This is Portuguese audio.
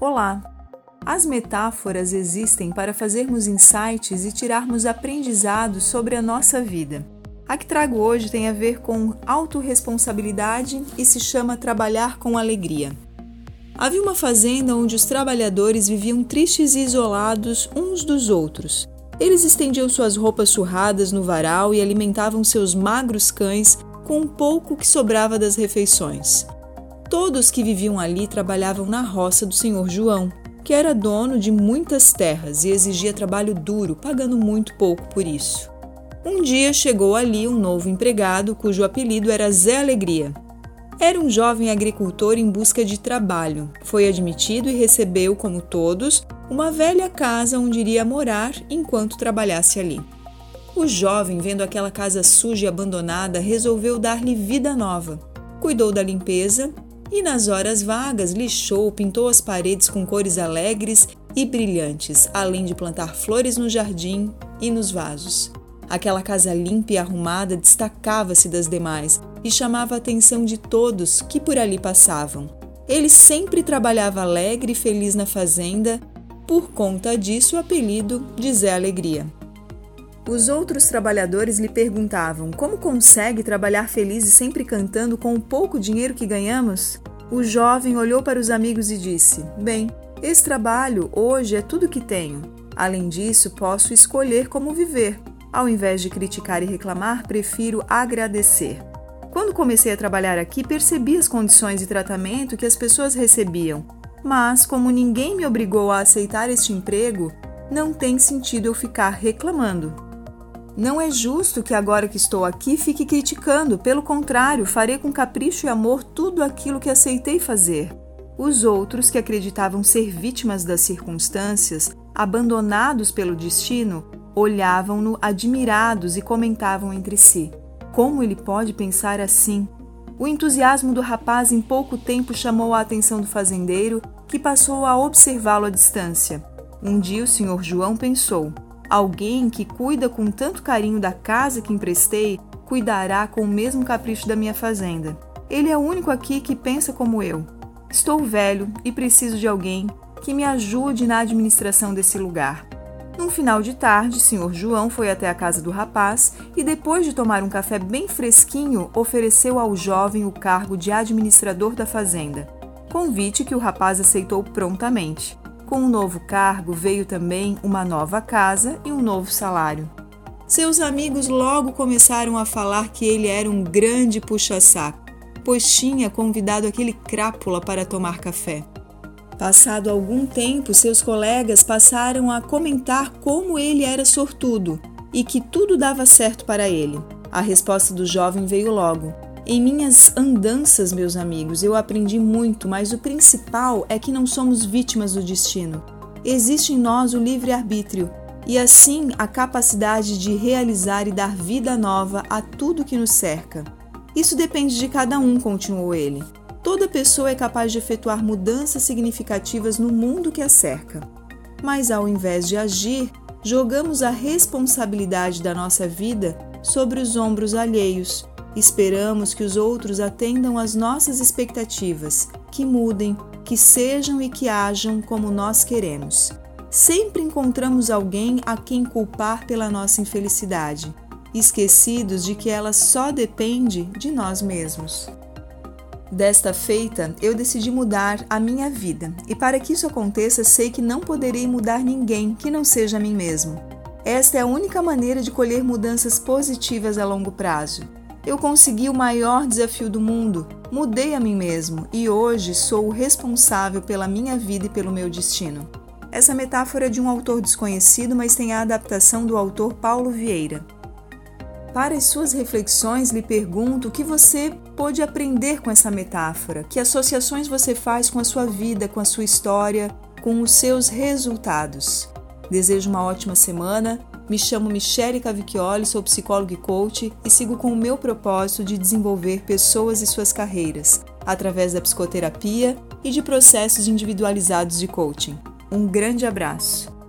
Olá! As metáforas existem para fazermos insights e tirarmos aprendizados sobre a nossa vida. A que trago hoje tem a ver com autorresponsabilidade e se chama trabalhar com alegria. Havia uma fazenda onde os trabalhadores viviam tristes e isolados uns dos outros. Eles estendiam suas roupas surradas no varal e alimentavam seus magros cães com um pouco que sobrava das refeições. Todos que viviam ali trabalhavam na roça do senhor João, que era dono de muitas terras e exigia trabalho duro, pagando muito pouco por isso. Um dia chegou ali um novo empregado cujo apelido era Zé Alegria. Era um jovem agricultor em busca de trabalho. Foi admitido e recebeu, como todos, uma velha casa onde iria morar enquanto trabalhasse ali. O jovem, vendo aquela casa suja e abandonada, resolveu dar-lhe vida nova. Cuidou da limpeza e nas horas vagas lixou, pintou as paredes com cores alegres e brilhantes, além de plantar flores no jardim e nos vasos. Aquela casa limpa e arrumada destacava-se das demais e chamava a atenção de todos que por ali passavam. Ele sempre trabalhava alegre e feliz na fazenda, por conta disso o apelido de Zé Alegria. Os outros trabalhadores lhe perguntavam como consegue trabalhar feliz e sempre cantando com o pouco dinheiro que ganhamos? O jovem olhou para os amigos e disse: Bem, esse trabalho hoje é tudo que tenho. Além disso, posso escolher como viver. Ao invés de criticar e reclamar, prefiro agradecer. Quando comecei a trabalhar aqui, percebi as condições de tratamento que as pessoas recebiam. Mas, como ninguém me obrigou a aceitar este emprego, não tem sentido eu ficar reclamando. Não é justo que agora que estou aqui fique criticando, pelo contrário, farei com capricho e amor tudo aquilo que aceitei fazer. Os outros que acreditavam ser vítimas das circunstâncias, abandonados pelo destino, olhavam-no admirados e comentavam entre si: Como ele pode pensar assim? O entusiasmo do rapaz em pouco tempo chamou a atenção do fazendeiro, que passou a observá-lo à distância. Um dia o senhor João pensou: Alguém que cuida com tanto carinho da casa que emprestei cuidará com o mesmo capricho da minha fazenda. Ele é o único aqui que pensa como eu. Estou velho e preciso de alguém que me ajude na administração desse lugar. Num final de tarde, Sr. João foi até a casa do rapaz e, depois de tomar um café bem fresquinho, ofereceu ao jovem o cargo de administrador da fazenda. Convite que o rapaz aceitou prontamente. Com o um novo cargo veio também uma nova casa e um novo salário. Seus amigos logo começaram a falar que ele era um grande puxa-saco, pois tinha convidado aquele crápula para tomar café. Passado algum tempo, seus colegas passaram a comentar como ele era sortudo e que tudo dava certo para ele. A resposta do jovem veio logo: em minhas andanças, meus amigos, eu aprendi muito, mas o principal é que não somos vítimas do destino. Existe em nós o livre-arbítrio e, assim, a capacidade de realizar e dar vida nova a tudo que nos cerca. Isso depende de cada um, continuou ele. Toda pessoa é capaz de efetuar mudanças significativas no mundo que a cerca. Mas, ao invés de agir, jogamos a responsabilidade da nossa vida sobre os ombros alheios Esperamos que os outros atendam às nossas expectativas, que mudem, que sejam e que ajam como nós queremos. Sempre encontramos alguém a quem culpar pela nossa infelicidade, esquecidos de que ela só depende de nós mesmos. Desta feita, eu decidi mudar a minha vida, e para que isso aconteça, sei que não poderei mudar ninguém que não seja a mim mesmo. Esta é a única maneira de colher mudanças positivas a longo prazo. Eu consegui o maior desafio do mundo, mudei a mim mesmo e hoje sou o responsável pela minha vida e pelo meu destino. Essa metáfora é de um autor desconhecido, mas tem a adaptação do autor Paulo Vieira. Para as suas reflexões, lhe pergunto o que você pôde aprender com essa metáfora, que associações você faz com a sua vida, com a sua história, com os seus resultados. Desejo uma ótima semana me chamo Michele Cavicchioli, sou psicóloga e coach e sigo com o meu propósito de desenvolver pessoas e suas carreiras através da psicoterapia e de processos individualizados de coaching. Um grande abraço!